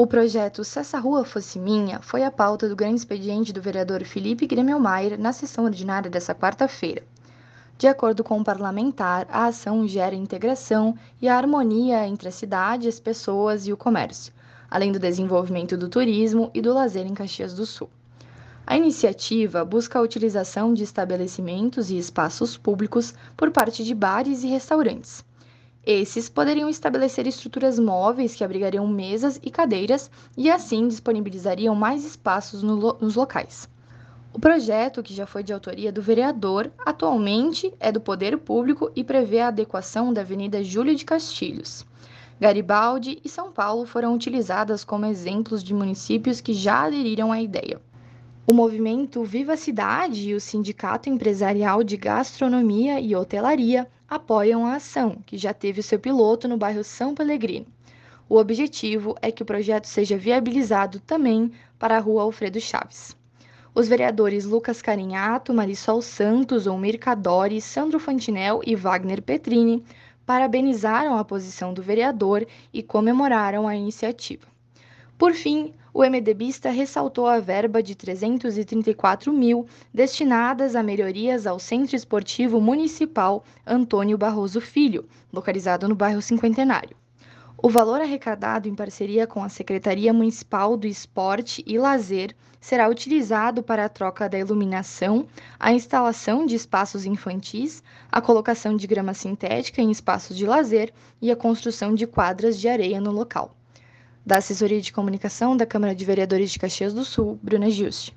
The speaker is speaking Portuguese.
O projeto Se essa rua fosse minha foi a pauta do grande expediente do vereador Felipe Gremmelmaier na sessão ordinária dessa quarta-feira. De acordo com o parlamentar, a ação gera integração e a harmonia entre a cidade, as pessoas e o comércio, além do desenvolvimento do turismo e do lazer em Caxias do Sul. A iniciativa busca a utilização de estabelecimentos e espaços públicos por parte de bares e restaurantes esses poderiam estabelecer estruturas móveis que abrigariam mesas e cadeiras e assim disponibilizariam mais espaços no lo nos locais. O projeto, que já foi de autoria do vereador, atualmente é do poder público e prevê a adequação da Avenida Júlio de Castilhos. Garibaldi e São Paulo foram utilizadas como exemplos de municípios que já aderiram à ideia. O movimento Viva Cidade e o Sindicato Empresarial de Gastronomia e Hotelaria apoiam a ação, que já teve seu piloto no bairro São Pellegrino. O objetivo é que o projeto seja viabilizado também para a rua Alfredo Chaves. Os vereadores Lucas Carinhato, Marisol Santos, Omir Cadori, Sandro Fantinel e Wagner Petrini parabenizaram a posição do vereador e comemoraram a iniciativa. Por fim, o MDBista ressaltou a verba de 334 mil destinadas a melhorias ao Centro Esportivo Municipal Antônio Barroso Filho, localizado no bairro Cinquentenário. O valor arrecadado em parceria com a Secretaria Municipal do Esporte e Lazer será utilizado para a troca da iluminação, a instalação de espaços infantis, a colocação de grama sintética em espaços de lazer e a construção de quadras de areia no local. Da Assessoria de Comunicação da Câmara de Vereadores de Caxias do Sul, Bruna Giusti.